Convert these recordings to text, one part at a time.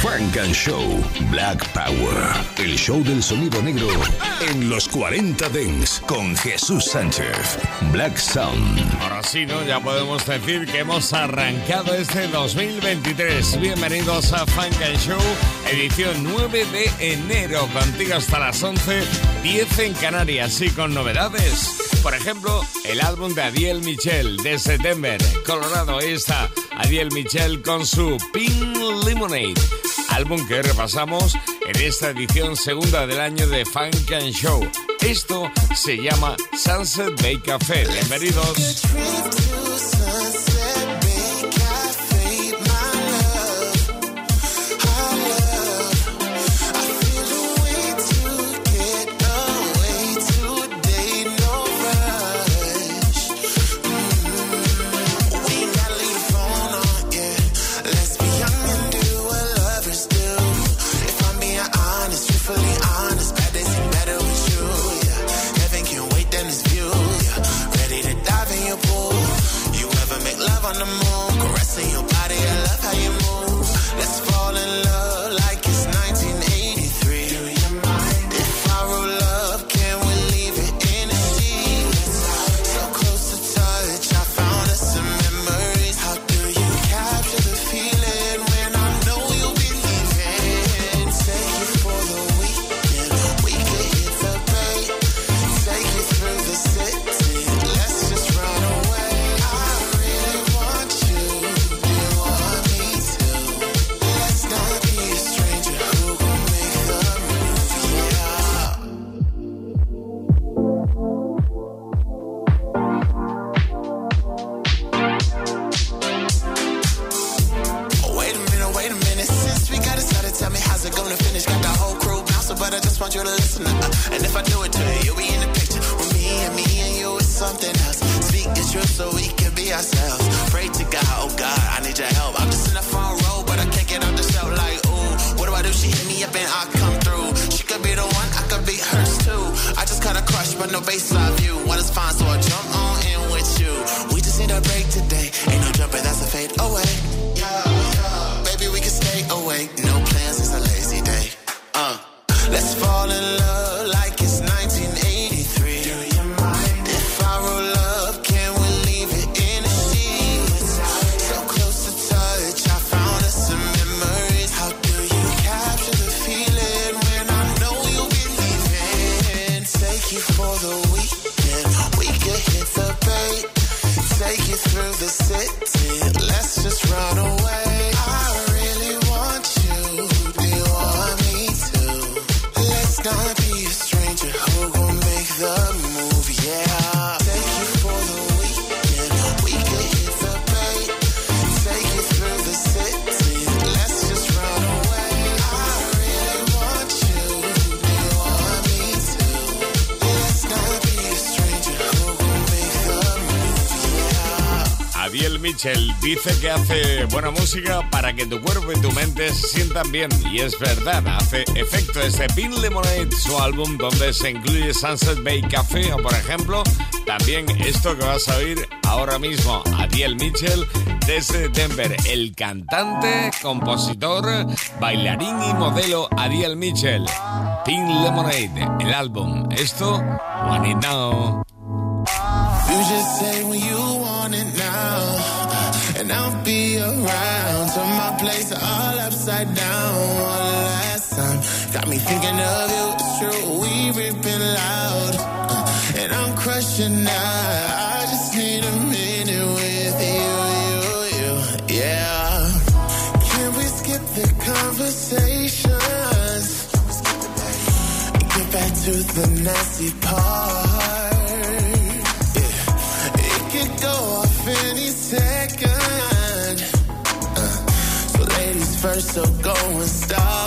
Frank and Show Black Power. El show del sonido negro en los 40 Dents con Jesús Sánchez. Black Sound. Ahora sí, ¿no? Ya podemos decir que hemos arrancado este 2023. Bienvenidos a Frank and Show, edición 9 de enero. Contigo hasta las 11, 10 en Canarias y con novedades. Por ejemplo, el álbum de Adiel Michel de September, Colorado. Ahí está Adiel Michel con su Pink Lemonade álbum que repasamos en esta edición segunda del año de Funk and Show. Esto se llama Sunset Bay Café. Bienvenidos. Dice que hace buena música para que tu cuerpo y tu mente se sientan bien. Y es verdad, hace efecto este Pin Lemonade, su álbum donde se incluye Sunset Bay Café o por ejemplo también esto que vas a oír ahora mismo, Adiel Mitchell desde Denver, el cantante, compositor, bailarín y modelo Adiel Mitchell. Pin Lemonade, el álbum. Esto, One. And I'll be around. Turn my place all upside down one last time. Got me thinking of you, it's true, we ripping loud. Uh, and I'm crushing now. I just need a minute with you, you, you, yeah. Can we skip the conversations? Get back to the nasty part. So go and start.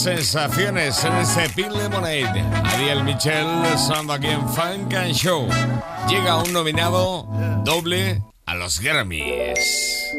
Sensaciones en ese Pin Lemonade. Ariel Michel sonando aquí Funk and Show. Llega un nominado doble a los Grammys.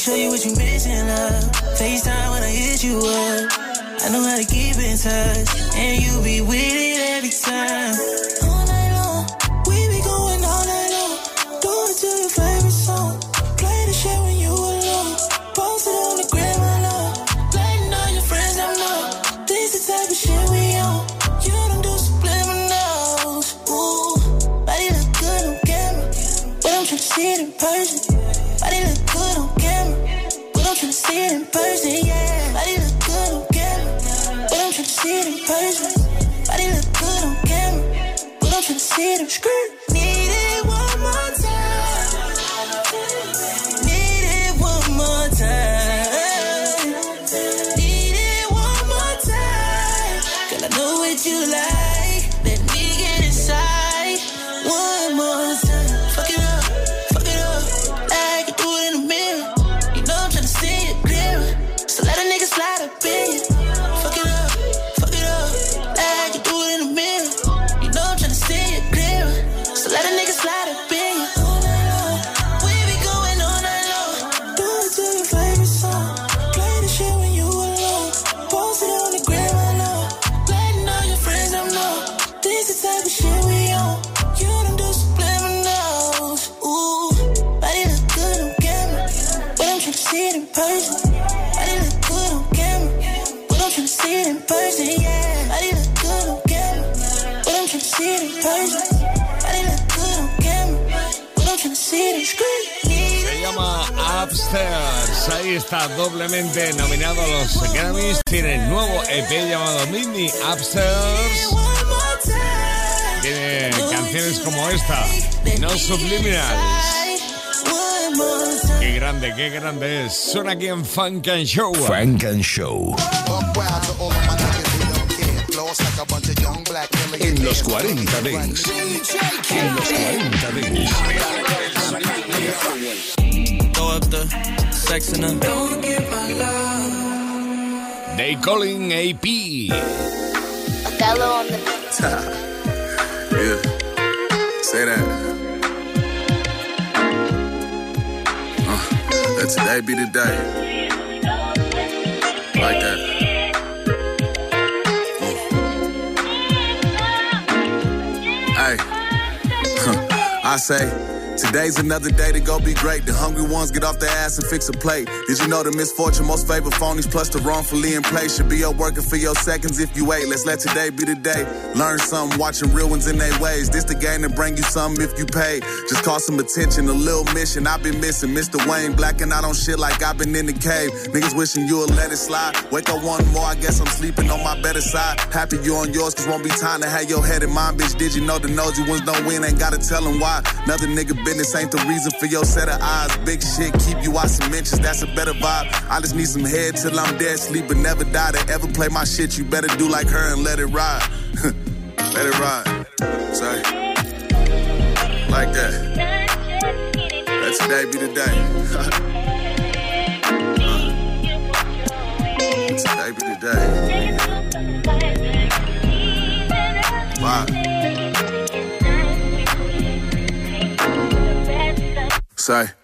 Show you what you missing, love. FaceTime when I hit you up. I know how to keep in touch, and you be with it ahí está doblemente nominado a los Grammys. Tiene nuevo EP llamado Mini Upstairs. Tiene canciones como esta, No Subliminals. Qué grande, qué grande es. Suena aquí en Funk and Show. Funk and Show. En los 40 Dents. En los 40 Dents. Throw sex in them. Don't get my love. They calling AP. Othello on the Yeah. Say that. Uh, let today be the day. Like that. Mm. Hey. Huh. I say. Today's another day to go be great. The hungry ones get off their ass and fix a plate. Did you know the misfortune most favor phonies plus the wrongfully in place should be up working for your seconds if you wait. Let's let today be the day. Learn something, watching real ones in their ways. This the game to bring you something if you pay. Just call some attention, a little mission I've been missing. Mr. Wayne blacking out on shit like I've been in the cave. Niggas wishing you would let it slide. Wake up one more, I guess I'm sleeping on my better side. Happy you on yours, cause won't be time to have your head in mine, bitch. Did you know the nosy ones don't win? Ain't gotta tell them why. Another nigga business ain't the reason for your set of eyes. Big shit, keep you out some inches, that's a better vibe. I just need some head till I'm dead, sleep but never die. To ever play my shit, you better do like her and let it ride. let it ride. Say, like that. Let today be the day. today be the day. Bye. Say.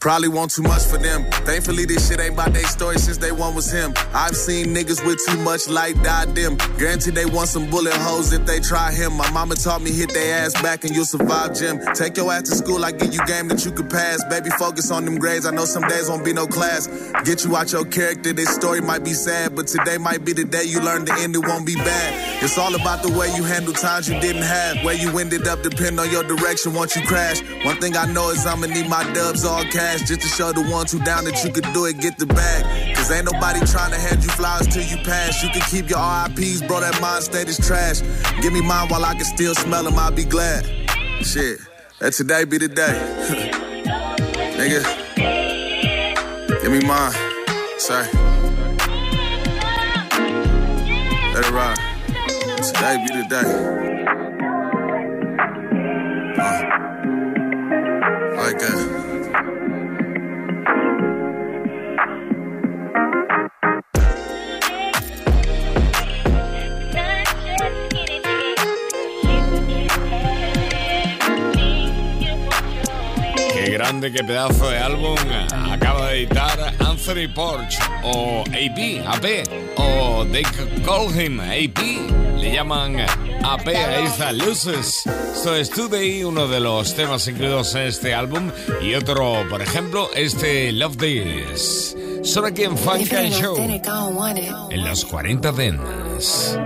Probably want too much for them. Thankfully, this shit ain't about their story since day one was him. I've seen niggas with too much light die dim. Guaranteed they want some bullet holes if they try him. My mama taught me hit their ass back and you'll survive, Jim. Take your ass to school, I give you game that you could pass. Baby, focus on them grades. I know some days won't be no class. Get you out your character. This story might be sad, but today might be the day you learn the end. It won't be bad. It's all about the way you handle times you didn't have. Where you ended up depend on your direction once you crash. One thing I know is I'ma need my dubs all cash just to show the ones who down that you could do it, get the bag. Cause ain't nobody trying to hand you flowers till you pass. You can keep your RIPs, bro, that mind state is trash. Give me mine while I can still smell them, I'll be glad. Shit, let today be the day. Nigga, give me mine. Say, let it ride. Today be the day. Uh, grande, qué pedazo de álbum acaba de editar Anthony Porch o AP, AP o They Call Him AP, le llaman AP a esta Luces. Esto es Today, uno de los temas incluidos en este álbum y otro, por ejemplo, este Love This. Son aquí en Funk and Show, en los 40 Dents.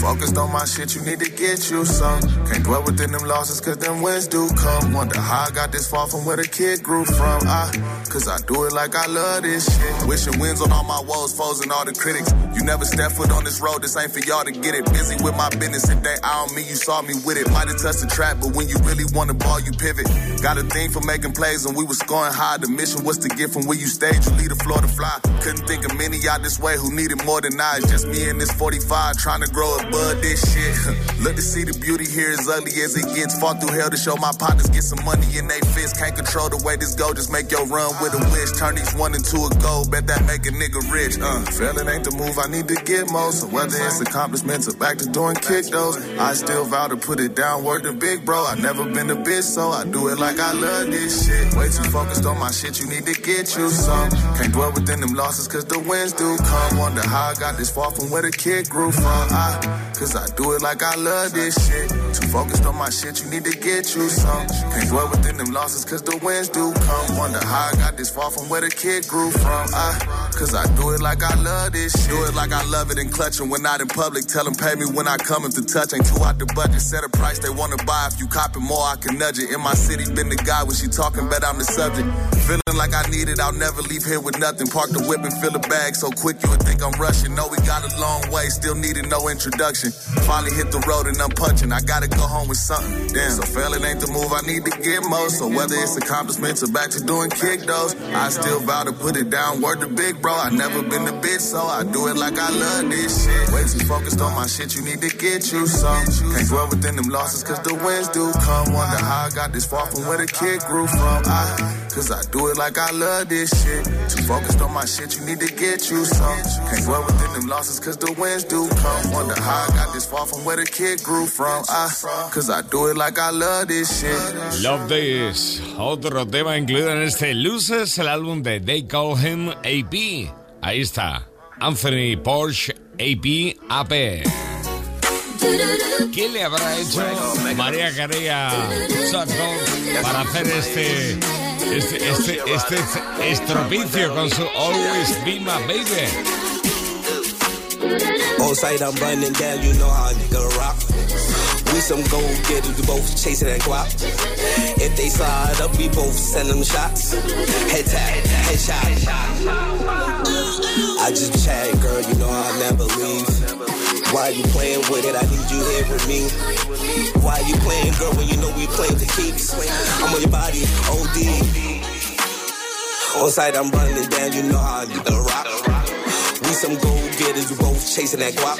Focused on my shit, you need to get you some. Can't dwell within them losses, cause them wins do come. Wonder how I got this far from where the kid grew from. I, cause I do it like I love this shit. Wishing wins on all my woes, foes, and all the critics. You never step foot on this road, this ain't for y'all to get it. Busy with my business, if they on me, you saw me with it. Might have touched the trap, but when you really want the ball, you pivot. Got a thing for making plays, and we was scoring high. The mission was to get from where you stayed, you lead the floor to fly. Couldn't think of many out this way who needed more than I. It's just me and this 45 trying to grow a bud this shit. Look to see the beauty here as ugly as it gets. Fought through hell to show my partners get some money in they fist. Can't control the way this go, just make your run with a wish. Turn these one into a goal, bet that make a nigga rich. Uh, failing ain't the move I need to get most. So whether it's accomplishments or back to doing kick those, I still vow to put it down, work the big bro. I never been a bitch, so I do it like I love this shit. Way too focused on my shit, you need to get you some. Can't dwell within them losses, cause the wins do come. Wonder how I got this far from where the kid grew from. I, cause I do it like I love this shit. Too focused on my shit, you need to get you some. Can't dwell within them losses, cause the wins do come. Wonder how I got this far from where the kid grew from. I, cause I do it like I love this shit. Do it like I love it and clutching when not in public. Tell them pay me when I come if the touch ain't too out the budget. Set a price they wanna buy. If you copy more, I can nudge it. In my city, been the guy when she talking, bet I'm the subject. Feeling like I need it, I'll never leave here with nothing. Park the whip and fill the bag so quick you would think I'm rushing. No, we got a long way, still needing no introduction introduction. Finally hit the road and I'm punching. I gotta go home with something. Damn, so failing ain't the move I need to get most. So whether it's accomplishments or back to doing kick those, I still vow to put it down. Word to big bro. I never been a bitch, so I do it like I love this shit. Way too focused on my shit, you need to get you some. Can't dwell within them losses, cause the wins do come. Wonder how I got this far from where the kid grew from. I, cause I do it like I love this shit. Too focused on my shit, you need to get you some. Can't dwell within them losses, cause the wins do come. Wonder how I got this far from where the kid grew from. I, cause I do it like I love this shit. Love This, otro tema incluido en este Luces, el álbum de They Call Him AP. Ahí está, Anthony Porsche AP AP. ¿Qué le habrá hecho María Carey a para hacer este, este, este, este estropicio con su Always Be My Baby? On sight, I'm running down, you know how a nigga rock. We some go getters, we both chasing that guap. If they slide up, we both send them shots. Head tap, head shot. I just chat, girl, you know I'll never leave. Why you playing with it? I need you here with me. Why you playing, girl, when you know we playing for keeps? I'm on your body, OD. On sight, I'm running down, you know how I the rock. We some go getters, we both chasing that guap.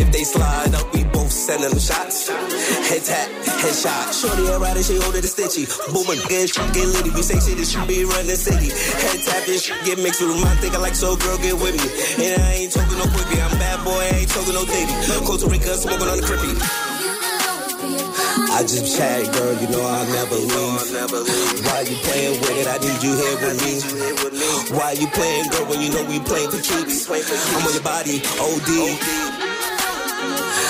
If they slide up, we sending them shots. Head tap, head shot. Shorty a rider, she older than Stitchy. Boomer, good shit, get litty. We say shit, this should be run the city. Head tap, this shit get mixed with my think I like so, girl, get with me. And I ain't talking no quippy, I'm bad boy, I ain't talking no ditty. Costa Rica, smoking on the crippy. I just chat, girl, you know I'll never leave. Why you playing with it? I need you here with me. Why you playing, girl, when you know we playing for keeps? I'm on your body, OD.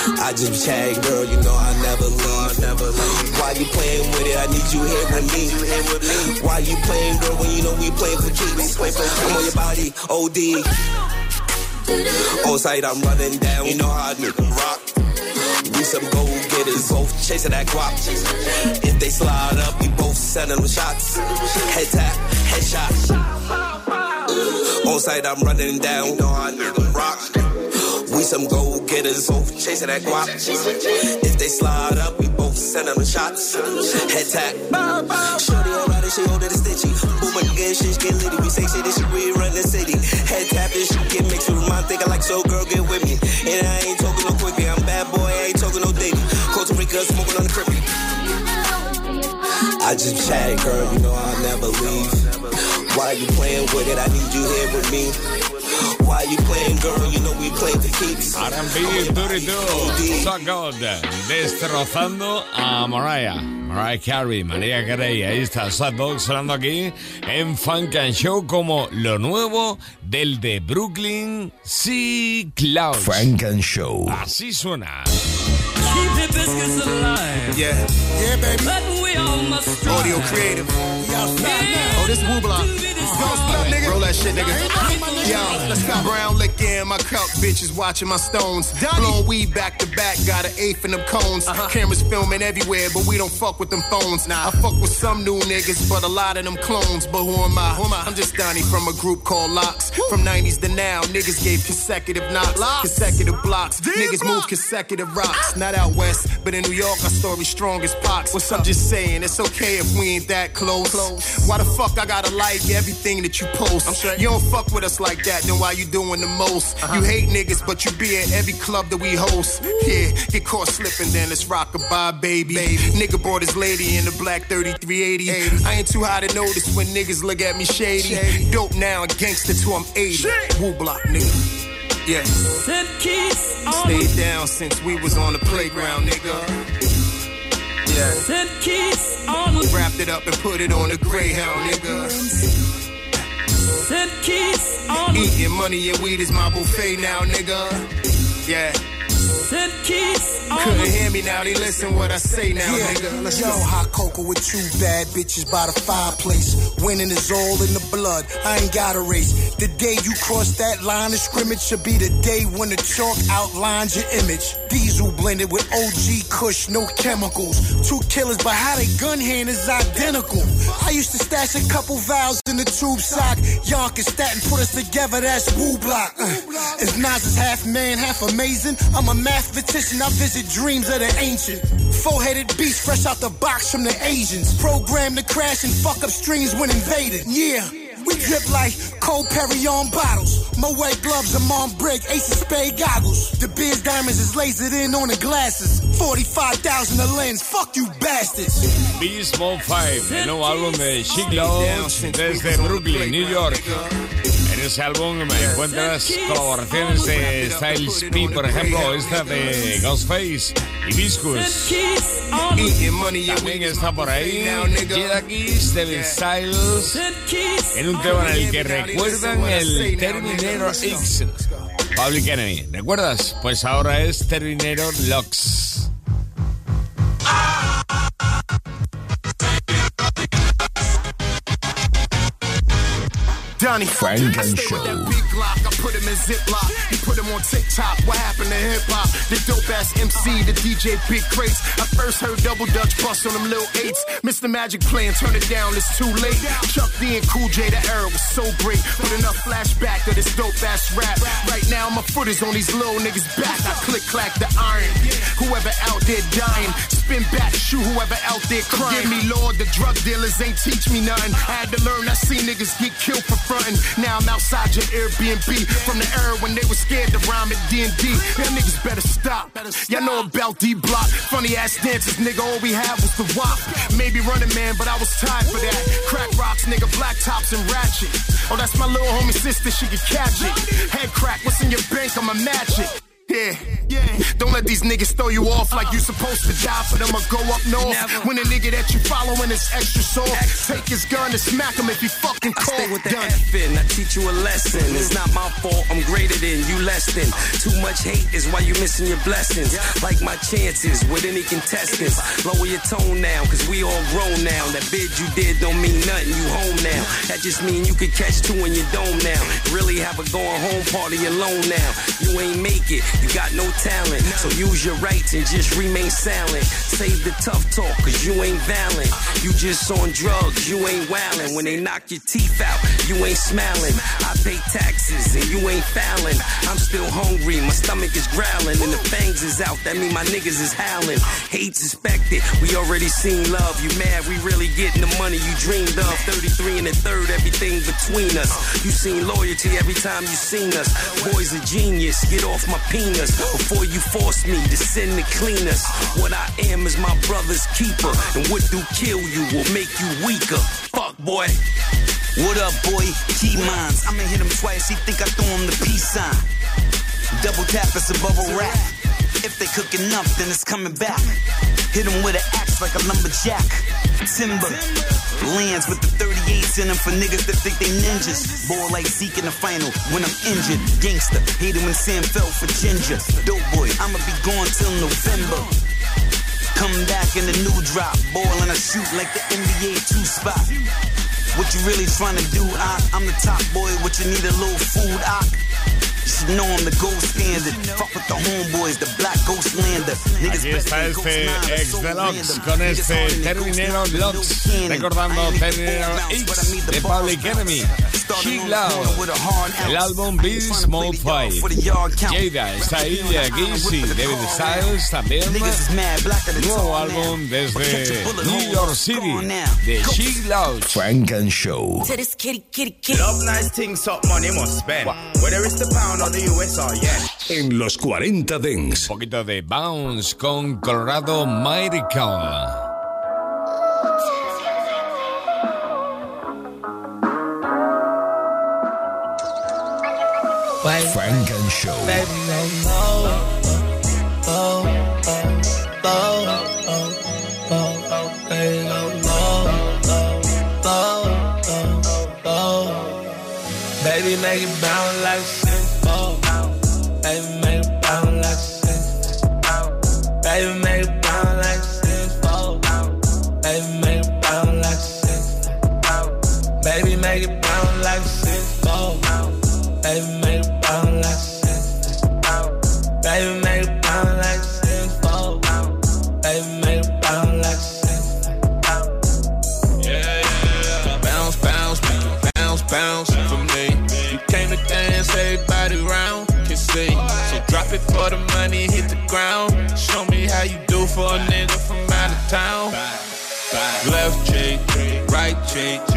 I just chat, girl, you know I never leave. Why you playing with it? I need you here with me. Why you playing, girl, when you know we playing for keeps? I'm on your body, OD. On sight, I'm running down, you know how I nigga rock. We some go getters, both chasing that guap. If they slide up, we both sending them shots. Head tap, head shot. On sight, I'm running down, you know how I nigga rock. We some go getters, both chasing that guap. If they slide up, we both send them shots. Head tap. Shorty alright, she older than Stitchy. Boom again, shit get litty. We say shit, this shit we run the city. Head tap, this shit get mixed with mine. Think I like so, girl, get with me. And I ain't talking no quickie, I'm bad boy, I ain't talking no dating. Costa Rica, smoking on the crippy. I just chat, girl, you know I'll never leave. Why you playing with it? I need you here with me. Why you playing, girl, you know we playing for keeps? R&B, Durito, So Good, destrozando a Mariah. Mariah Carey, María Carey, ahí está Sad Dog sonando aquí en Funk and Show como lo nuevo del de Brooklyn Sea Cloud. Funk and Show. Así suena. Keep the biscuits alive. Yeah, yeah, baby. But we all must. Audio creative. Oh, this Woo Block. Don't stop, nigga. Roll that shit, nigga. Yo, let's go. Brown liquor in my cup, bitches watching my stones. Blowing weed back to back, got an eighth in them cones. Uh-huh. Cameras filming everywhere, but we don't fuck with them phones. Nah, I fuck with some new niggas, but a lot of them clones. But who am I? Who am I? I'm just Donnie from a group called LOX. From 90s to now, niggas gave consecutive knocks, consecutive blocks. Niggas move consecutive rocks. Not out west, but in New York, our story strong as pox. What's I'm just saying, it's okay if we ain't that close. Why the fuck I gotta like everything that you post? You don't fuck with us like that, then why you doing the most? You hate niggas, but you be at every club that we host. Yeah, get caught slipping, then let's rock a bye, baby. Nigga brought his lady in the black 3380. I ain't too high to notice when niggas look at me shady. Dope now, and gangster till I'm 80. Woo block, nigga. Yeah. Said keys on Stayed down since we was on the playground, nigga. Yeah. Said keys on Wrapped it up and put it on the Greyhound, nigga. Said keys on Eating money and weed is my buffet now, nigga. Yeah. Said kiss Couldn't the hear me now, they listen what I say now, nigga. Let's Yo, go. hot cocoa with two bad bitches by the fireplace. Winning is all in the blood. I ain't got a race. The day you cross that line of scrimmage should be the day when the chalk outlines your image. Diesel blended with OG Kush, no chemicals. Two killers, but how they gun hand is identical. I used to stash a couple vows in the tube sock. Yonkers, Staten put us together, that's Woo Block. Uh, if Nas is half man, half amazing, I'm a mathematician. I visit dreams of the ancient. Four-headed beast fresh out the box from the Asians. Programmed to crash and fuck up strings when invaded. Yeah. We drip like cold Perry on bottles. My white gloves are on brick, ace of spade goggles. The biz diamonds is lasered in on the glasses. 45,000 a lens, fuck you bastards. Beast Mode 5, el nuevo álbum de Sheek Louch desde Brooklyn, New York. En ese álbum encuentras colaboraciones de Styles P, por ejemplo, esta de Ghostface y Viscus. También está por ahí Kiss, David Styles, en un tema en el que recuerdan el Terminator X. Public Enemy, ¿recuerdas? Pues ahora es Terminator Lux. Donnie Frank I and stay Show. with that big Glock, I put him in Ziploc. He put him on TikTok. What happened to hip hop? The dope ass MC, the DJ Big Crates. I first heard Double Dutch bust on them little eights. Mr. Magic playing, turn it down, it's too late. Chuck D and Cool J, the era was so great. Put enough flashback dope ass rap. Right now, my foot is on these little niggas' back. I click clack the iron. Whoever out there dying, spin back, shoot whoever out there crying. Me, Lord, the drug dealers ain't teach me nothing. I had to learn, I seen niggas get killed for frontin'. Now I'm outside your Airbnb from the era when they was scared to rhyme at D&D. Them niggas better stop. Y'all know about D-Block. Funny ass dances, nigga, all we had was the wop. Maybe running man, but I was tired for that. Crack rocks, nigga, black tops and ratchet. Oh, that's my little homie sister, she can catch it. Head crack, what's in your bank? I'ma match it. Yeah, yeah. Don't let these niggas throw you off like you supposed to die for them or go up north. When a nigga that you following is extra soft, take his gun and smack him if he fucking I stay with the Done. F in, I teach you a lesson. It's not my fault, I'm greater than you less than. Too much hate is why you missing your blessings. Like my chances with any contestants. Lower your tone now, cause we all grown now. That bid you did don't mean nothing, you home now. That just mean you could catch two in your dome now. Really have a going home party alone now. You ain't make it, you got no talent. So use your rights and just remain silent. Save the tough talk, cause you ain't valiant. You just on drugs, you ain't wildin'. When they knock your teeth out, you ain't smiling. I pay taxes and you ain't fouling. I'm still hungry, my stomach is growling, and the fangs is out. That mean my niggas is howling. Hate suspected, we already seen love. You mad, we really getting the money you dreamed of. 33 and a third, everything between us. You seen loyalty every time you seen us. Boy's a genius, get off my penis before you force me to send the cleaners. What I am is my brother's keeper, and what do kill you will make you weaker. Fuck, boy. What up, boy? Key mines. I'ma hit him twice. He think I throw him the peace sign. Double tap, it's a bubble wrap. If they cook enough, then it's coming back. Hit him with an axe like a lumberjack. Timber. Lands with the 38s in them for niggas that think they ninjas. Ball like Zeke in the final when I'm injured. Gangster. Hate him when Sam fell for ginger. Dope boy, I'ma be gone till November. Come back in the new drop. Ball and I shoot like the NBA two spot. What you really trying to do, I, I'm the top boy. What you need a little food, I. Aquí está este ex Deluxe con este Terminero Lux, recordando Terminero X de Public Enemy. She Love, el álbum Be Small Fight. Jada está ahí, David Styles también. Nuevo álbum desde New York City de She Love. Frank and Show. Nice things up, money must spend. Whether it's the pound yen. En los 40 Dents. Un poquito de Bounce con Colorado Miracle. Frank and Show. Baby, no, no. Oh, oh, oh, oh, oh, oh. Baby, make it bounce like right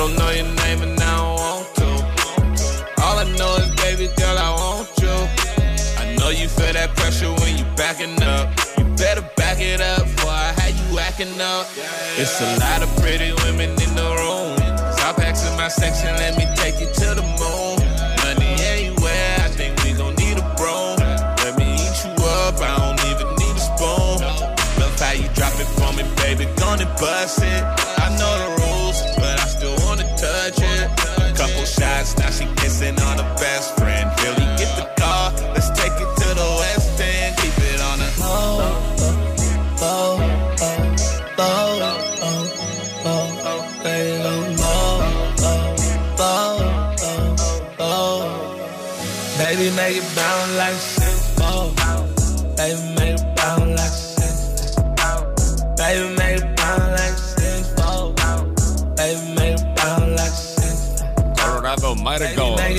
don't know your name and I don't want to. All I know is, baby girl, I want you. I know you feel that pressure when you backing up. You better back it up before I have you acting up. It's a lot of pretty women in the room. Stop asking my section, let me take you to the moon. Money anywhere, I think we gon' need a broom. Let me eat you up, I don't even need a spoon. Love how you drop it for me, baby, gonna bust it. I know the touch it. Couple shots, now she kissing on her best friend. Billy, get the car, let's take it to the west end. Keep it on the Baby, make it bounce like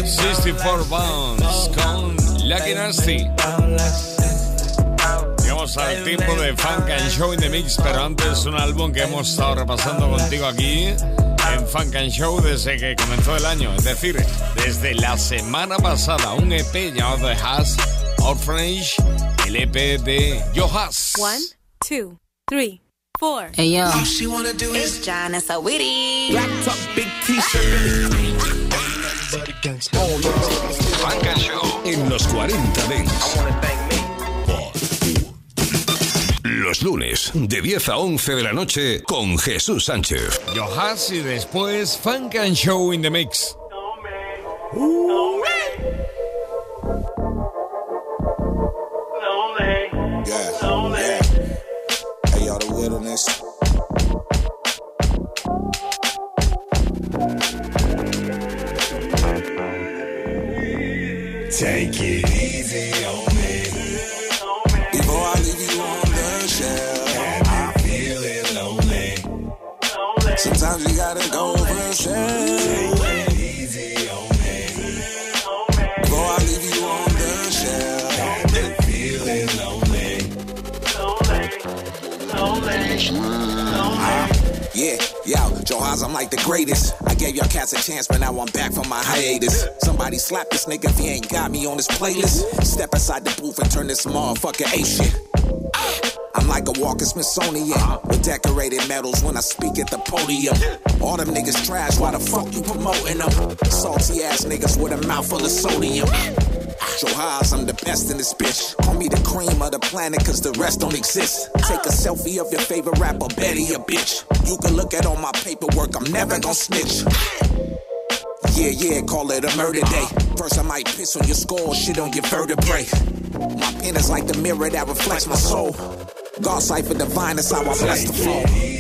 64 Bounds con Lucky Nasty. Llegamos al tiempo de Funk and Show in the Mix, pero antes un álbum que hemos estado repasando contigo aquí en Funk and Show desde que comenzó el año, es decir, desde la semana pasada, un EP llamado The Has Orphanage, el EP de Johas. One, two, three, four. Hey yo, All she wanna do is it's John. Black top, big t-shirt. Funk and Show en los 40 Dents. Los lunes, de 10 a 11 de la noche, con Jesús Sánchez. Johas y después Funk and Show in the Mix. Yeah. Greatest. I gave y'all cats a chance, but now I'm back from my hiatus. Somebody slap this nigga if he ain't got me on this playlist. Step inside the booth and turn this motherfucker A shit. I'm like a walking Smithsonian with decorated medals when I speak at the podium. All them niggas trash, why the fuck you promoting them? Salty ass niggas with a mouth full of sodium. Haas, I'm the best in this bitch. Call me the cream of the planet, cause the rest don't exist. Take a selfie of your favorite rapper, Betty, a bitch. You can look at all my paperwork, I'm never gonna snitch. Yeah, yeah, call it a murder day. First, I might piss on your skull, shit on your vertebrae. My pen is like the mirror that reflects my soul. God cipher divine, that's how I bless the flow.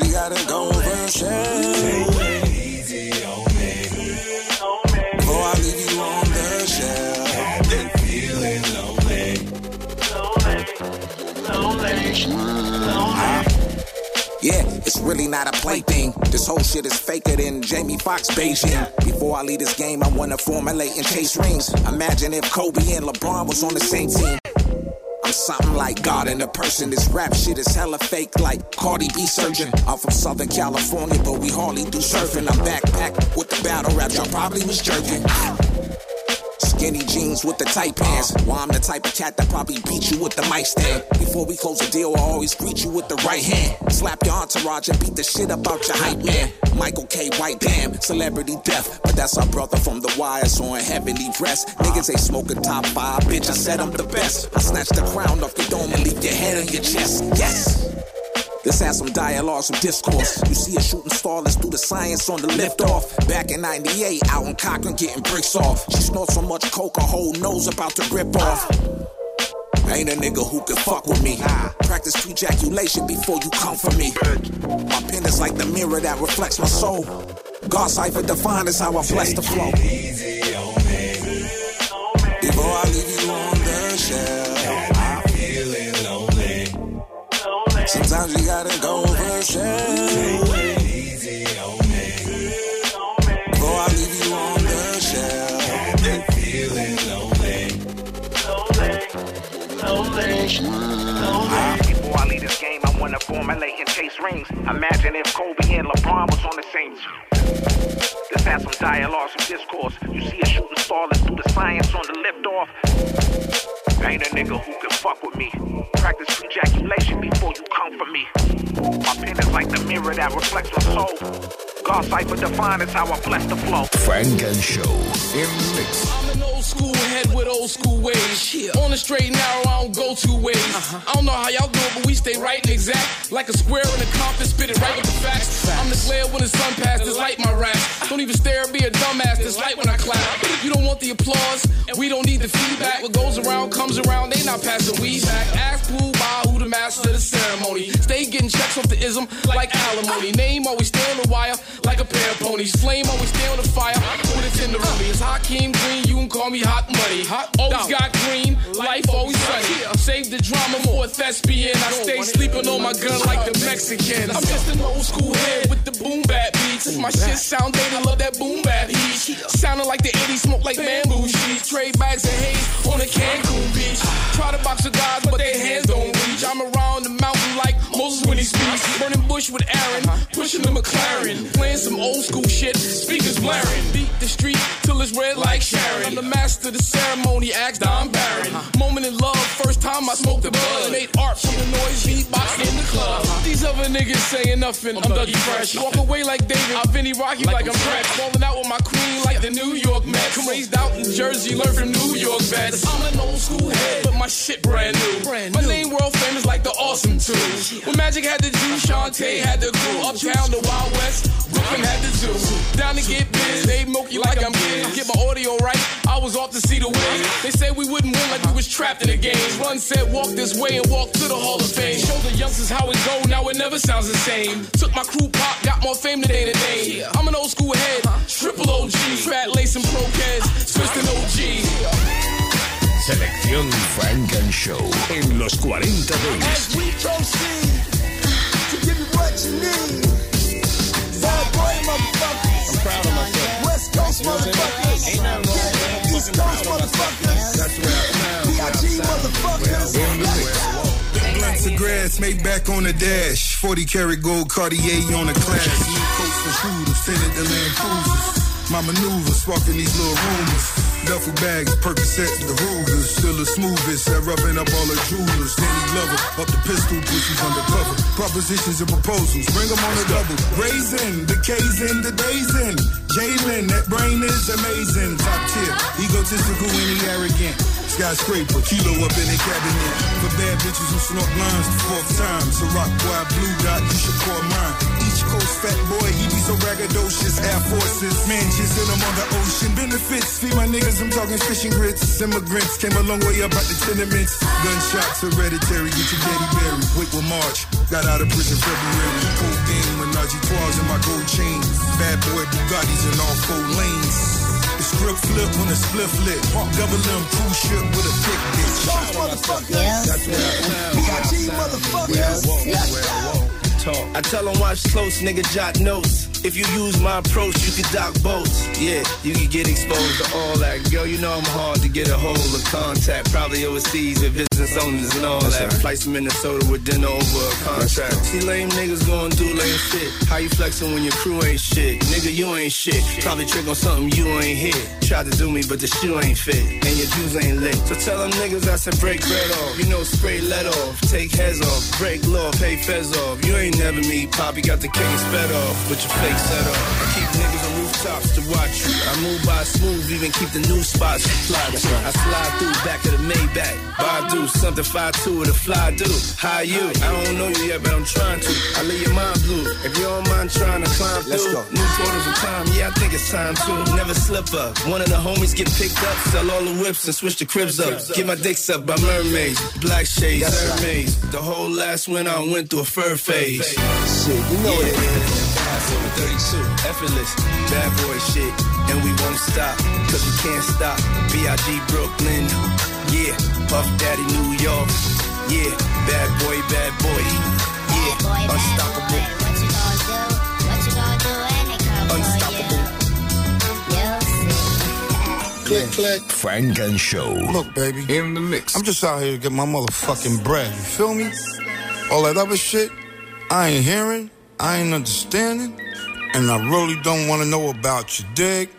gotta go. Take it easy on me. Before I leave you on the shelf. I've been feeling lonely. Lonely. Lonely. Lonely. Yeah, it's really not a plaything. This whole shit is faker than Jamie Foxx Beijing. Before I leave this game, I wanna formulate and chase rings. Imagine if Kobe and LeBron was on the same team. I'm something like God in a person. This rap shit is hella fake, like Cardi B surgeon. I'm from Southern California, but we hardly do surfing. I'm backpack with the battle rap, y'all probably was jerking. Skinny jeans with the tight pants. Uh-huh. Well, I'm the type of cat that probably beat you with the mic stand. Before we close the deal, I always greet you with the right hand. Slap your entourage and beat the shit up out your hype man. Michael K. White, damn, celebrity death. But that's our brother from the wire, so in heavenly dress. Niggas ain't smoking top five, bitch. I said I'm the best. I snatch the crown off your dome and leave your head on your chest. Yes! This have some dialogue, some discourse. You see a shooting star, let's do the science on the lift off. Back in 98, out in Cochran getting bricks off. She snorts so much coke, her whole nose about to rip off. Ain't a nigga who can fuck with me. Practice ejaculation before you come for me. My pen is like the mirror that reflects my soul. God cipher defined is how I bless the flow. Before I leave you on the shelf. Sometimes you gotta go over shelf. Easy on. Before I leave you on the shelf. I'm feeling lonely. Before I leave this game, I wanna formulate and chase rings. Imagine if Kobe and LeBron was on the same team. This has some dialogue, some discourse. You see a shooting star, let's do the science on the lift off. Ain't a nigga who can fuck with me. Practice ejaculation before you come for me. My pen is like the mirror that reflects my soul. God cipher defined is how I bless the flow. Funk and Show in mix. I'm an old school head with old school ways. On the straight and narrow, I don't go two ways. Uh-huh. I don't know how y'all do it, but we stay right and exact. Like a square in a compass, spit it right with the facts. I'm the glare when the sun passes, light my rap. Don't even stare, be a dumbass, this light when applause, we don't need the feedback. What goes around comes around, they not passing weed back. Ask who by who the master of the ceremony. Stay getting checks off the ism like alimony. Name always stay on the wire like a pair of ponies. Flame always stay on the fire with a tenderoni. It's Hakeem Green, you can call me Hot Money. Always got green, life always sunny. Save the a thespian. I stay sleeping on my gun like the Mexicans. I'm just an old school head with the boom bap beats. My shit sound dated, love that boom bap heat. Sounding like the 80s, smoke like bamboo sheets. Trade bags of haze on a Cancun beach. Try to box the guys, but their hands don't reach. I'm around the mountain like When he. Burning bush with Aaron, pushing the McLaren. Playing some old school shit, speakers blaring. Beat the street till it's red like Sharon. I'm the master of the ceremony, asked Don Barron. Moment in love, first time I smoked the bud. Made art from the noise, beatbox in the club. These other niggas saying nothing, I'm Dougie Fresh. Walk away like David, I'm Vinny Rocky like I'm Fresh. Falling out with my queen like the New York Mets. Raised out in Jersey, learned from New York vets. I'm an old school head, but my shit brand new. My name world famous like the Awesome Two. When Magic had the juice, Shantae had the crew. Uptown, the Wild West, Brooklyn had the zoo. Down to get biz, they milk you like I'm kids. Get my audio right, I was off to see the win. They said we wouldn't win like we was trapped in the game. Run said walk this way and walk to the Hall of Fame. Show the youngsters how it go, now it never sounds the same. Took my crew pop, got more fame today than they. I'm an old school head, triple OG. Fat lace and pro-cats, twisting OG. Selección Funk and Show en los 40 Dance. What you need. Bad boy motherfuckers. I'm proud of myself. West Coast motherfuckers. Ain't nothing wrong East Coast motherfuckers. That's where I'm PIG, motherfuckers. Blunts of grass, made back on the dash. 40 karat gold Cartier on the class. New coats for shooters, fitted the Land Cruisers. My maneuvers, sparking these little rumors. Duffel bags, Percocets, the Rugers. Still the smoothest, at rubbing up all the jewelers. Danny Glover, up the pistol, pussies undercover. Propositions and proposals, bring them on the double. Raising, the K's in, the days in. Jalen, that brain is amazing. Top tier, egotistical and arrogant. Skyscraper, kilo up in the cabinet. For bad bitches who snort lines the fourth time. So rock boy, blue dot, you should call mine. Coast fat boy, he be so braggadocious. Air Forces, man, just in them on the ocean. Benefits, feed my niggas, I'm talking fishing grits. Immigrants came a long way up out the tenements. Gunshots hereditary, get your daddy buried. Wait with March, got out of prison February. Menage Trois in my gold chains. Bad boy Bugattis in all four lanes. The script flip when the split lit. Double M cruise ship with a thick bitch. Motherfuckers. That's what I BIG motherfuckers. Whoa, whoa, whoa, whoa. Talk. I tell them watch close, nigga, jot notes. If you use my approach, you can dock boats. Yeah, you can get exposed to all that. Girl, you know I'm hard to get a hold of contact. Probably overseas with business owners and all that. Flights to Minnesota with dinner over a contract. See lame niggas going do lame shit. How you flexing when your crew ain't shit? Nigga, you ain't shit. Probably trick on something you ain't hit. Tried to do me, but the shoe ain't fit. And your jewels ain't lit. So tell them niggas I said break bread off. You know, spray let off. Take heads off. Break law, pay fez off. You ain't never me. Poppy got the king sped off. With your fake set off. I keep niggas on rooftops to watch you. I move by smooth, even keep the new spots fly. I slide through back of the Maybach. Badu, something 5-2 with a fly do. How you? I don't know you yet, but I'm trying to. I leave your mind blue. If you don't mind trying to climb through. New quarters of time, yeah, I think it's time to. Never slip up. One of the homies get picked up, sell all the whips and switch the cribs up. Get my dicks up by mermaids, black shades, mermaids. The whole last winter I went through a fur phase. Shit, you know yeah. it. 32, effortless, bad boy shit, and we won't stop, cause we can't stop. B.I.G. Brooklyn, yeah, Puff Daddy New York, yeah, bad boy, bad boy, yeah, unstoppable. Unstoppable. Click, click. Funk and Show. Look, baby. In the mix. I'm just out here to get my motherfucking bread. You feel me? All that other shit, I ain't hearing, I ain't understanding, and I really don't want to know about you, dig?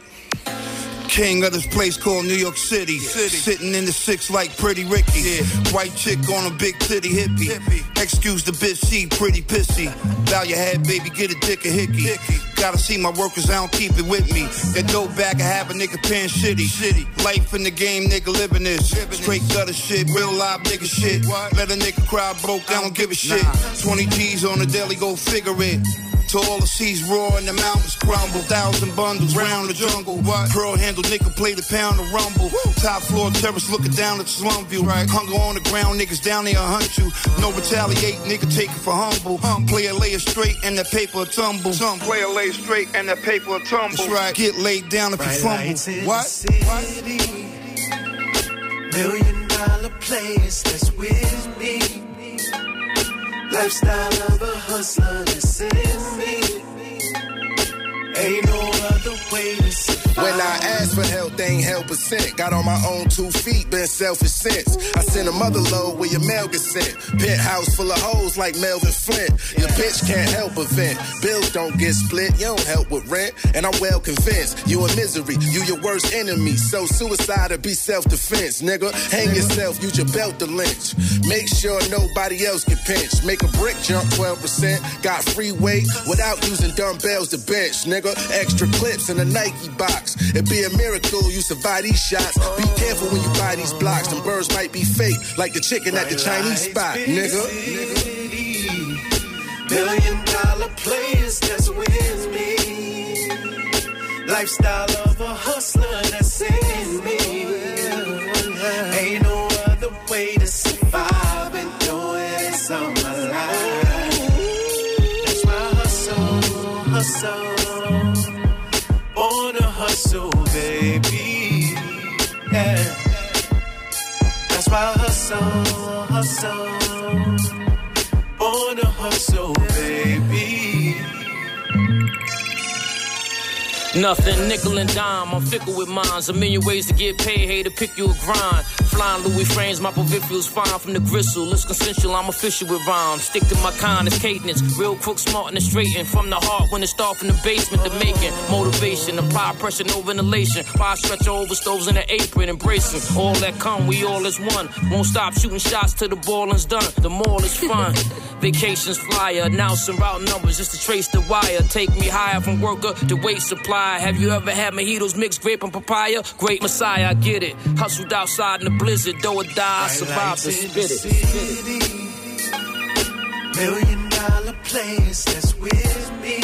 King of this place called New York City. Sitting in the six like Pretty Ricky. Yeah. White chick on a big titty hippie. Excuse the bitch, she pretty pissy. Bow your head, baby, get a dick a hickey. hickey. Gotta see my workers, I don't keep it with me. That dope bag, I have a nigga paying shitty. shitty. Life in the game, nigga living this. Straight gutter shit, real live nigga shit. Let a nigga cry broke, I don't give a shit. 20 G's on the daily, go figure it. To all the seas roar and the mountains crumble. Thousand bundles round the jungle. What? Pearl handle, nigga play the pound of rumble. Top floor terrace looking down at the slum view. Right. Hunger on the ground, niggas down there hunt you. No retaliate, nigga take it for humble. Player lay it straight and that paper tumble. Some player lay it straight and that paper tumble. That's right. Get laid down if you fumble. What? Million dollar players that's with me. Lifestyle of a hustler that's in me. Ain't no other way to survive. When I ask for help, they ain't help a cent. Got on my own two feet, been selfish since. I sent a mother load where your mail gets sent. Penthouse full of hoes like Melvin Flynt. Your bitch can't help but vent. Bills don't get split, you don't help with rent. And I'm well convinced you in misery, you your worst enemy. So suicide or be self-defense, nigga. Hang yourself, use your belt to lynch. Make sure nobody else get pinched. Make a brick jump 12%. Got free weight without using dumbbells to bench, nigga. Extra clips in a Nike box. It'd be a miracle you survive these shots. Be careful when you buy these blocks. Them birds might be fake, like the chicken at the Chinese spot, nigga. Million dollar players that's with me. Lifestyle of a hustler that's in me. Ain't no other way to survive and doing this all my life. That's why I hustle, hustle. Hustle, baby. Yeah. That's why I hustle, hustle. Born to hustle, baby. Nothing, nickel and dime. I'm fickle with mines. A million ways to get paid. Hey, to pick you a grind. Flying Louis frames, my feels fine from the gristle. It's consensual, I'm official with rhymes. Stick to my kind, it's cadence. Real quick, smart and straighten. From the heart when it start from the basement the making motivation. Apply pressure, no ventilation. Fire stretch over stoves in the apron, embracing all that come. We all is one. Won't stop shooting shots till the balling's done. The mall is fun. Vacations flyer, announcing route numbers just to trace the wire. Take me higher from worker to weight supply. Have you ever had mojitos mixed grape and papaya? Great Messiah, I get it. Hustled outside in the blizzard, though or die, I survived to spit it. It. Million dollar players that's with me.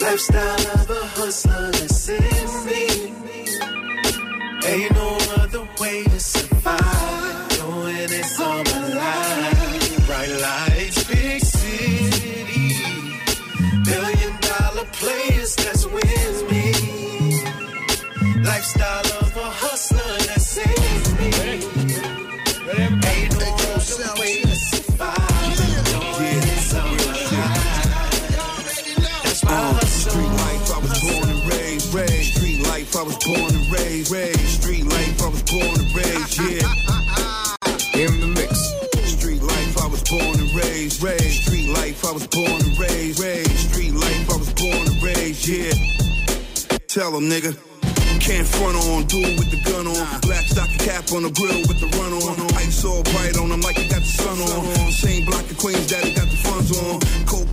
Lifestyle of a hustler that's in me. Ain't no other way to survive. Doing this all my life. Bright lights, big city. Million dollar that's with me. Lifestyle of a hustler that saves me. That's. Street life, I was born and raised. Street life, I was born and raised, raised. Street life, I was born and raised, yeah. Tell them, nigga. Can't front on, it with the gun on. Black stocking cap on the grill with the run on. Ice all bright on them like you got the sun on. Same block of Queens that got the funds on. Wars,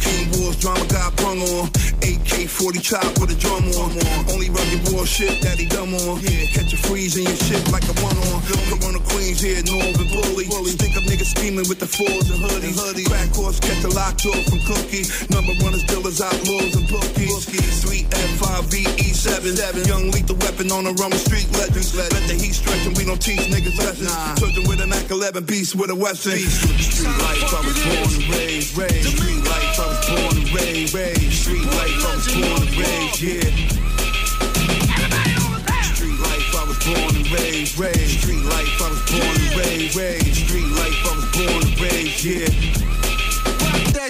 drama got brung on. AK 40 chop with a drum on. Only rugged bullshit that he dumb on. Yeah. Catch a freeze in your shit like a one on. The Queens here, Northern Bully. Stick up niggas scheming with the fours and hoodies. hoodies. Crack horse, catch a lockjaw from Cookie. Number one runners, dealers, outlaws, and bookies. Street F5VE7. Young lethal weapon on the with street legends. Let the heat stretch and we don't teach niggas lessons. Children with a Mac 11, beast with a Western. Street life, I was born and raised, raised. Street life, I was born and raised, raised. Street life, I was born and raised, yeah. Street life, I was born and raised, raised. Street life, I was born and raised, raised. Street life, I was born and raised, yeah.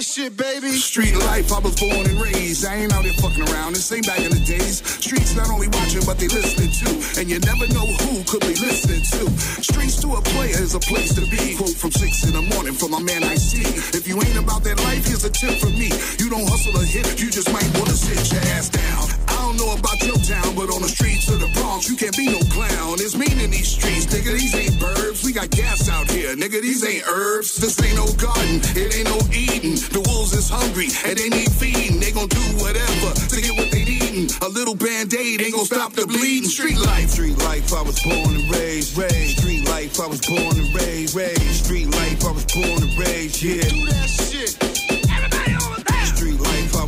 That shit, baby. Street life, I was born and raised. I ain't out here fucking around. This ain't back in the days. Streets not only watching, but they listening too. And you never know who could be listening to. Streets to a player is a place to be. Quote from six in the morning from my man I see. If you ain't about that life, here's a tip from me. You don't hustle a hit, you just might wanna sit your ass down. I don't know about your town, but on the streets of the Bronx, you can't be no clown. It's mean in these streets, nigga. These ain't burbs. We got gas out here, nigga. These ain't herbs. This ain't no garden. It ain't no Eden. The wolves is hungry and they need feeding. They gon' do whatever to get what they needin'. A little band-aid ain't gon' stop the bleeding. Street life. Street life, I was born and raised, raised. Street life, I was born and raised, raised. Street life, I was born and raised, yeah. Do that shit.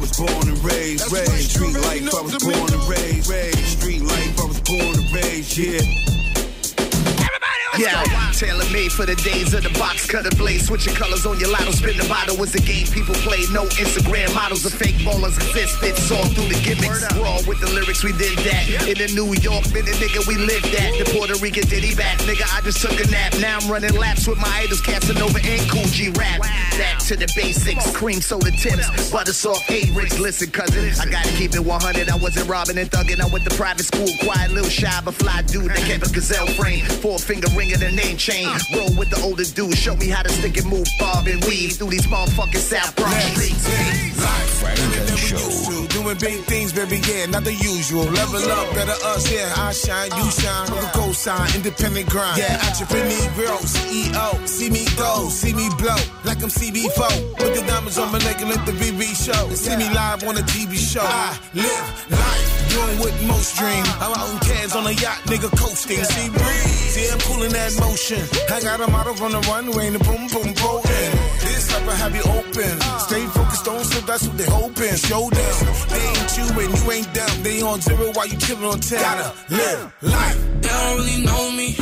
Street life, I was born and raised, raised. Street life, I was born and raised, raised. Street life, I was born and raised, yeah. Yeah, tailor made for the days of the box cutter blade. Switching colors on your lotto, spin the bottle was the game people played. No Instagram models of fake ballers exist. It's all through the gimmicks. Raw with the lyrics, we did that. In the New York, been a nigga, we lived that. The Puerto Rican diddy back, nigga, I just took a nap. Now I'm running laps with my idols, Casanova and Kool G Rap. Back to the basics, cream soda tips, butter soft eight ricks. Listen, cousin, I gotta keep it 100. I wasn't robbing and thugging. I went to private school, quiet little shy but fly dude that kept a gazelle frame, four finger ring and a name chain. Roll with the older dude, show me how to stick and move, bob and weave through these motherfucking South Bronx streets. Funk and Show. Doing big things, baby, yeah, not the usual. Level up, better us, yeah. I shine, you uh, shine. Uh. With a cosign, independent grind. Yeah, entrepreneur, CEO. See me go, see me blow. Like I'm CB4. Put the diamonds on my neck and let the BB show. See me live on a TV show. I live life, doing what most dream. Uh. I'm out in cans on a yacht, nigga coasting. See breeze, see I'm cool in that motion. I got a model on the runway and the boom boom boating. This type of have you open. Stay focused on so that's what they hoping. Show them they ain't you and you ain't them. They on zero while you chillin' on ten. Gotta live life. They don't really know me.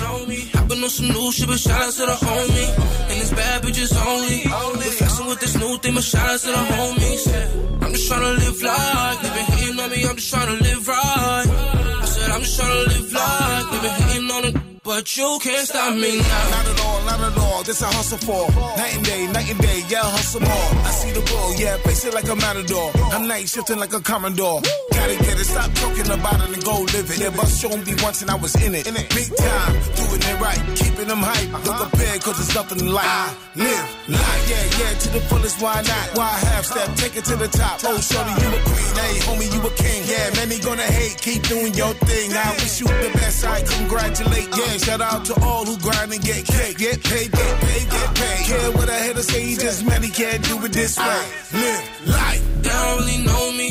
Hopping on some new shit, but shout out to the homie. And it's bad bitches only. We're flexing with this new thing, but shout out to the homies. I'm just tryna live life. They been hating on me, I'm just tryna live right. I said, I'm just tryna live life. They been hating on it. But you can't stop me now. Not at all, not at all. This I hustle for. Night and day, night and day, yeah, I hustle more. I see the bull, yeah, face it like a matador. I'm night shifting like a commodore. Gotta get it, stop talking about it and go live it. Yeah, bus showing me once and I was in it. In it, big time, doing it right, keeping them hype. Uh-huh. Look prepared, cause there's nothing like I live life. Yeah, yeah, to the fullest, why not? Why half step, uh-huh. take it to the top. Oh, shorty, you a queen, hey, homie, you a king. Yeah, many gonna hate, keep doing your thing. I wish you the best, I congratulate. Yeah, shout out to all who grind and get cake. Get paid, get paid, get paid. Care what I had to say, just many can't do it this way. Live life. They don't really know me.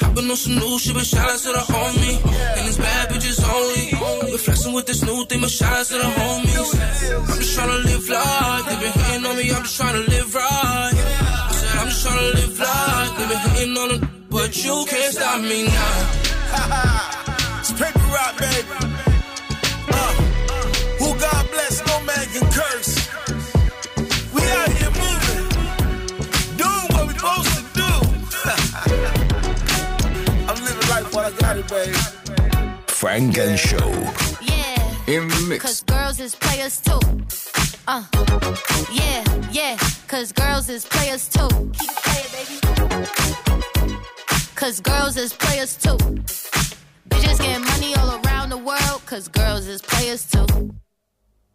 Hopping on some new shit, but shout out to the homie. And it's bad bitches only. We're flexing with this new thing, but shout out to the homies. I'm just tryna live life. They been hating on me, I'm just tryna live right. I said, I'm just tryna live life. They been hating on it, but you can't stop me now. it's paper rock, baby. Who God bless, no man can curse. We out here moving, doing what we supposed to do. I'm living life while I got it, baby. Funk and Show. Yeah. In the mix. Cause girls is players too. Uh. Yeah, yeah. Cause girls is players too. Keep it playing, baby. Cause girls is players too. Bitches getting money all around the world. Cause girls is players too.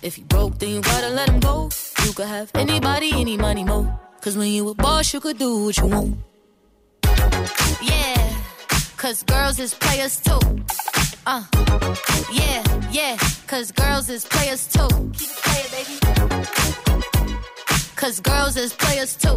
If you broke, then you gotta let him go. You could have anybody, any money, mo. Cause when you a boss, you could do what you want. Yeah, cause girls is players too. Uh, yeah, yeah, cause girls is players too. Keep it playing, baby. Cause girls is players too.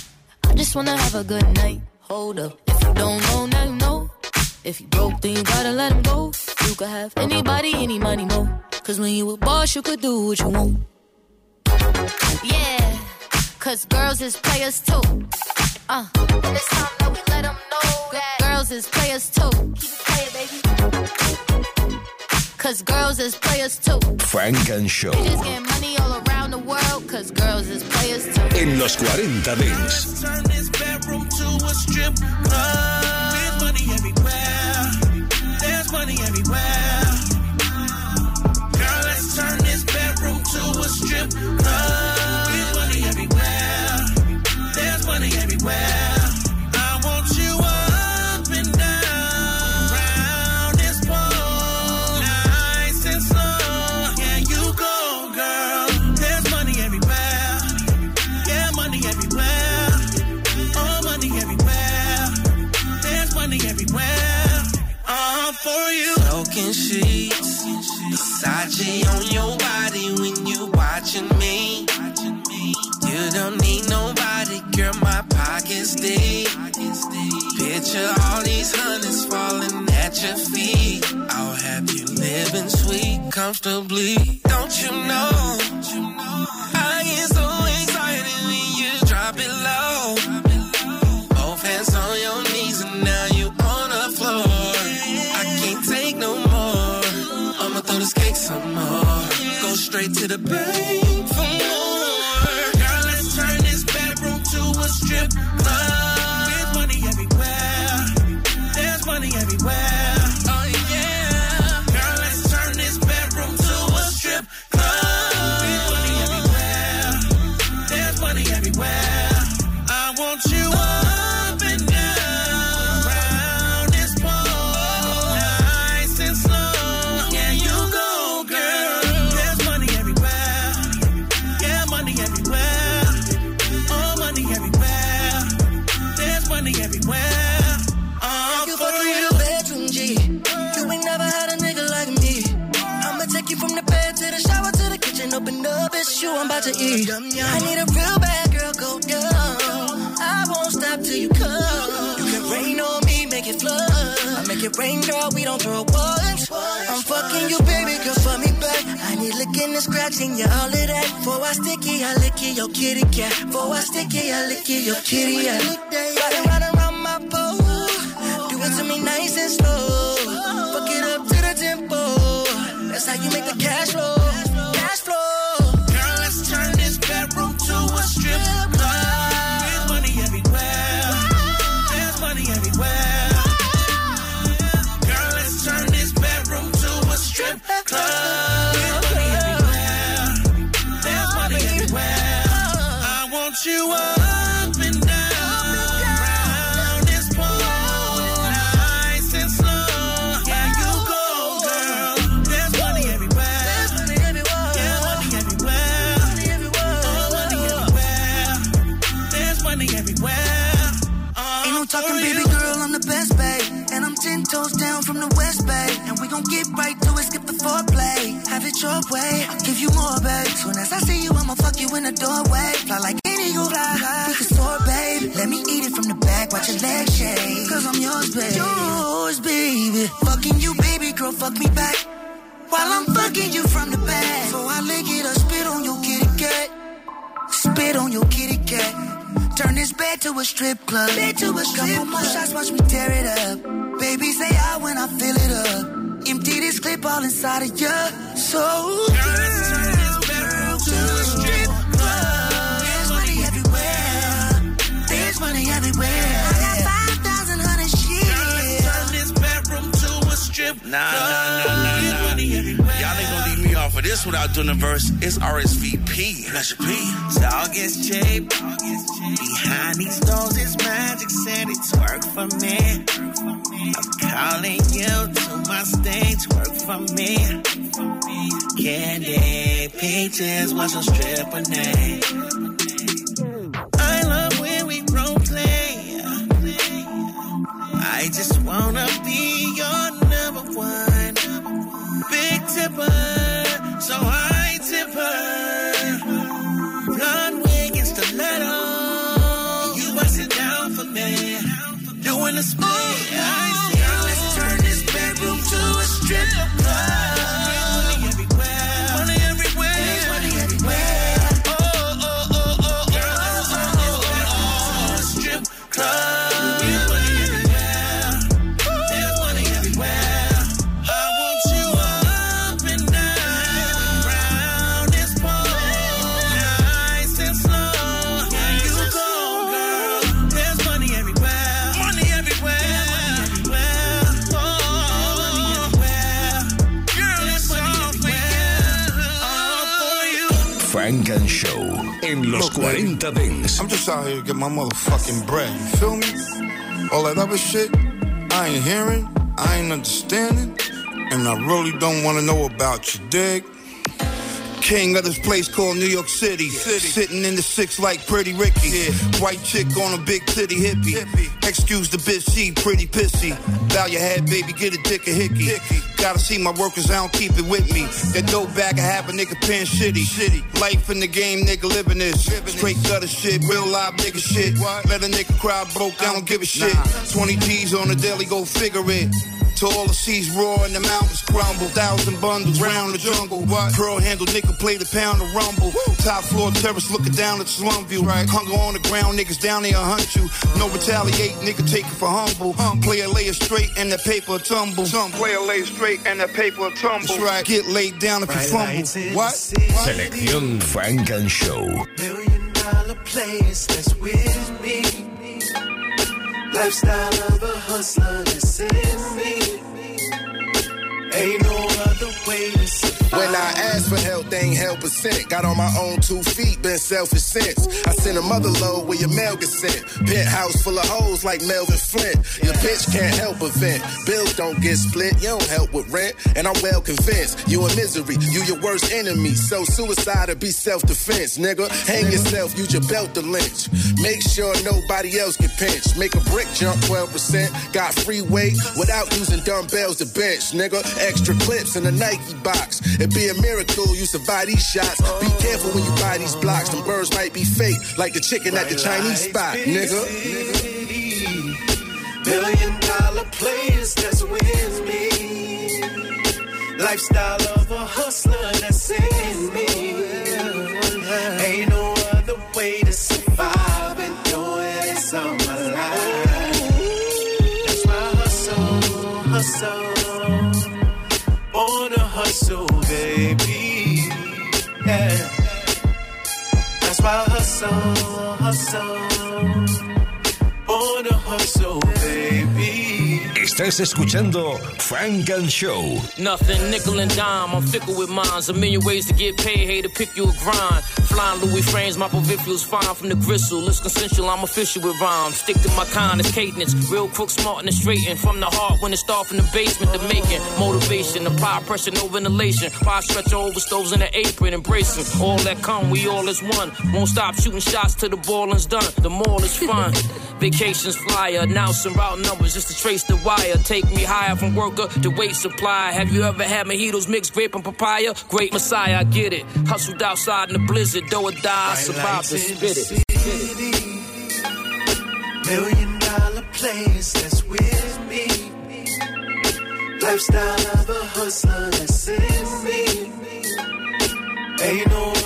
Just wanna have a good night. Hold up. If you don't know, now you know. If you broke, then you gotta let him go. You could have anybody, any money, mo. Cause when you a boss, you could do what you want. Yeah, cause girls is players too. Uh, and it's time that we let them know that girls is players too. Keep it playing, baby. Cause girls is players too. Funk and Show. Bitches getting money all around the world, cause girls is players too. En los 40 Dance. Turn this bedroom to a strip club. There's money everywhere. Your feet. I'll have you living sweet, comfortably. Don't you know? I get so excited when you drop it low. Both hands on your knees and now you on the floor. I can't take no more. I'ma throw this cake some more. Go straight to the bank for more. Girl, let's turn this bedroom to a strip club. There's money everywhere. There's money everywhere. Real bad girl, go down. I won't stop till you come. You can rain on me, make it flood. I make it rain, girl, we don't throw once. I'm fucking you, baby, girl, for me back. I need licking and scratching, yeah, all of that. For I sticky, I lick it, your kitty cat. For I sticky, I lick it, your kitty cat. Riding round around my pole. Do it to me nice and slow. Fuck it up to the tempo. That's how you make the cash flow. Babe. Gon' get right to it, skip the foreplay. Have it your way, I'll give you more, babe. Soon as I see you, I'ma fuck you in the doorway. Fly like any you fly, we can soar, babe. Let me eat it from the back, watch your legs shake. Cause I'm yours, baby. Yours, baby. Fucking you, baby girl, fuck me back. While I'm fucking you from the back. So I lick it up, spit on your kitty cat. Spit on your kitty cat. Turn this bed to a strip club. Bed to a strip Couple more shots, watch me tear it up. Baby, say I when I fill it up. Empty this clip all inside of your soul. girl, let's turn this bedroom to a strip club. There's money everywhere. There's money everywhere. I got 5,000 hundred shit. Girl, turn this bedroom to a strip Nah, nah, club. nah, nah, There's nah. money everywhere. Y'all ain't gonna leave me off of this without doing the verse. It's RSVP. Pleasure P. Dog gets cheap. Behind these doors is magic, said it twerk for me. I'm calling you to my stage, work for me. Candy, peaches, what's your stripper name? I love when we role play. I just wanna be your number one. Big tipper, so I tip her. Doing the split. Los 40 Dance. I'm just out here to get my motherfucking bread. You feel me? All that other shit, I ain't hearing, I ain't understanding, and I really don't want to know about you, dig? King of this place called New York City. Sitting in the six like Pretty Ricky. White chick on a big titty hippie. hippie. Excuse the bitch, she pretty pissy. Bow your head, baby, get a dick a hickey. Gotta see my workers, I don't keep it with me. That dope bag, I have a nigga paying shitty. shitty. Life in the game, nigga living this. Straight gutter shit, real live nigga shit. Let a nigga cry broke, I don't give a shit. 20 G's on the daily, go figure it. To all the seas roar and the mountains crumble. Thousand bundles round the jungle. What? Pearl handle nigga play the pound of rumble. Top floor terrace looking down at the slum view. Right. Hunger on the ground, niggas down there hunt you. No retaliate, nigga take it for humble. Player lay it straight and the paper tumble. Some player lay straight and the paper tumble. That's right. Get laid down if you fumble. What? Selección Funk and Show. Million dollar players that's with me. Lifestyle of a hustler that's in me. Ain't no other way to survive. When I ask for help, they ain't help a cent. Got on my own two feet, been selfish since. I sent a mother load where your mail gets sent. Penthouse full of hoes like Melvin Flynt. Your bitch can't help a vent. Bills don't get split, you don't help with rent. And I'm well convinced you in misery, you your worst enemy. So suicide or be self-defense, nigga. Hang yourself, use your belt to lynch. Make sure nobody else get pinched. Make a brick jump 12%. Got free weight without using dumbbells to bench, nigga. Extra clips in a Nike box. It'd be a miracle you survive these shots. Be careful when you buy these blocks. Them birds might be fake, like the chicken at the Chinese spot, nigga. Million dollar players that's with me. Lifestyle of a hustler that's in me. Ain't no other way to survive and doing this all my life. That's my hustle, hustle. Hustle, hustle. Estás escuchando Funk and Show. Nothing, nickel and dime. I'm fickle with mines. A million ways to get paid. Hey, to pick you a grind. Flying Louis frames, my peripherals fine from the gristle. It's consensual, I'm official with rhymes. Stick to my kind, it's cadence. Real crook, smart and straighten. From the heart, when it start from the basement, the making. Motivation, apply pressure, no ventilation. Fire stretcher over stoves in the apron, embracing. All that come, we all is one. Won't stop shooting shots till the ball is done. The more is fun. Vacations flyer, announcing route numbers just to trace the wire. Take me higher from worker to weight supply. Have you ever had mojitos mixed grape and papaya? Great Messiah, I get it. Hustled outside in the blizzard, though or die, I survived to spit it. Million dollar players that's with me. Lifestyle of a hustler that's in me. Ain't no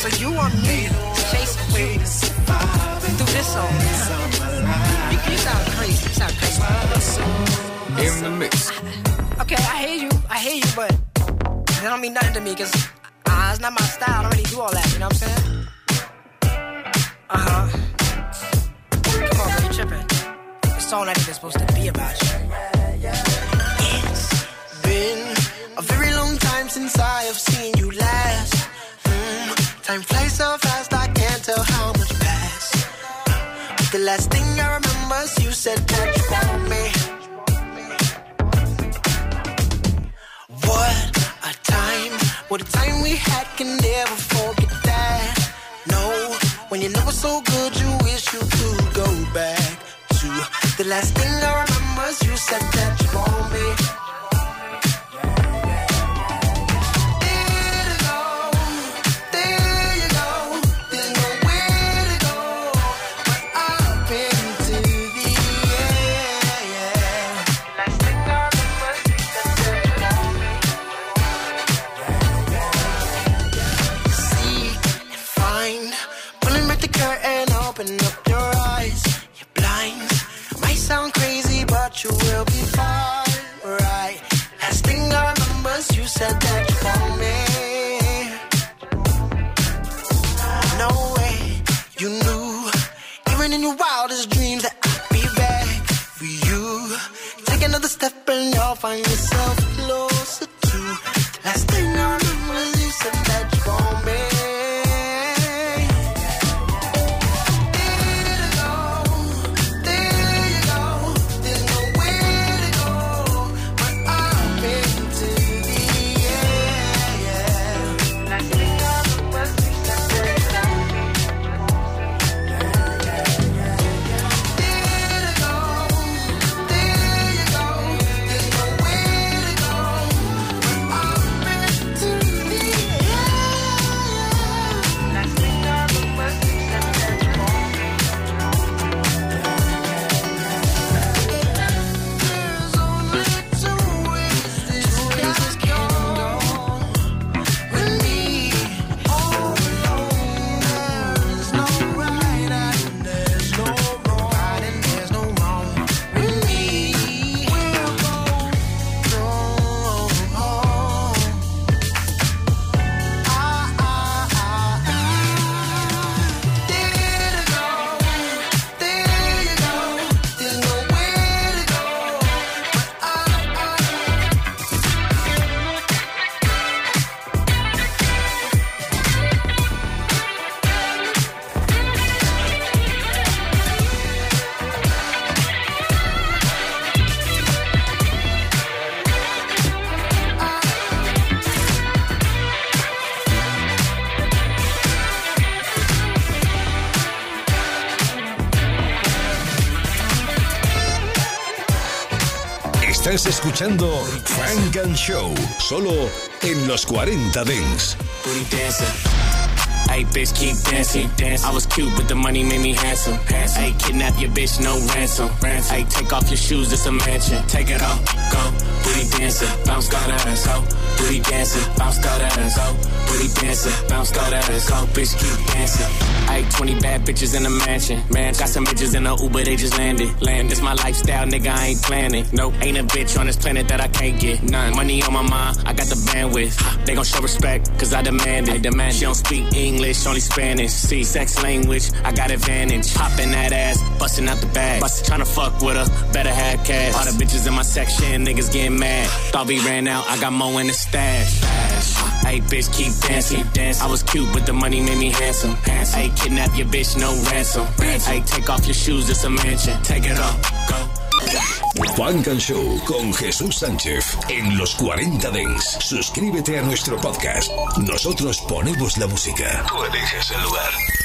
so you want me to chase survive. do this song? You, you sound crazy. You sound crazy. In the mix. Okay, I hear you. I hear you, but it don't mean nothing to me because uh, it's not my style. I don't really do all that. You know what I'm saying? Uh huh. Come on, bro, you tripping? It's song not even supposed to be about you. It's been a very long time since I have seen you last. Time flies so fast, I can't tell how much passed. The last thing I remember is you said that you want me. What a time, what a time we had, can never forget that. No, when you know it's so good, you wish you could go back to the last thing I remember is you said that you want me. Find yourself escuchando Funk and Show, solo en los 40 Dance. Hey, bitch, keep dancing. I was cute, but the money made me handsome. Hey, kidnap your bitch, no ransom. Hey, take off your shoes, it's a mansion. Take it off, go. Booty dancer, bounce, go that ass, go. Booty dancer, bounce, go that ass, go. Booty dancer, bounce, go that ass, go. Bitch, keep dancing. Hey, 20 bad bitches in a mansion. Man, got some bitches in a Uber, they just landed. Land, this my lifestyle, nigga, I ain't planning. Nope, ain't a bitch on this planet that I can't get. None. Money on my mind, I got the bandwidth. They gon' show respect, cause I demand it. I demand she don't speak English, only Spanish. See, sex language, I got advantage. Popping that ass, busting out the bag. Bust, tryna fuck with her, better have cash. All the bitches in my section, niggas getting mad. Thought we ran out, I got more in the stash. Hey, bitch, keep dancing. I was cute, but the money made me handsome. Hey, kidnap your bitch, no ransom. Hey, take off your shoes, it's a mansion. Take it off, go. Funk and Show con Jesús Sánchez en los 40 Dents. Suscríbete a nuestro podcast. Nosotros ponemos la música. Tú eliges el lugar.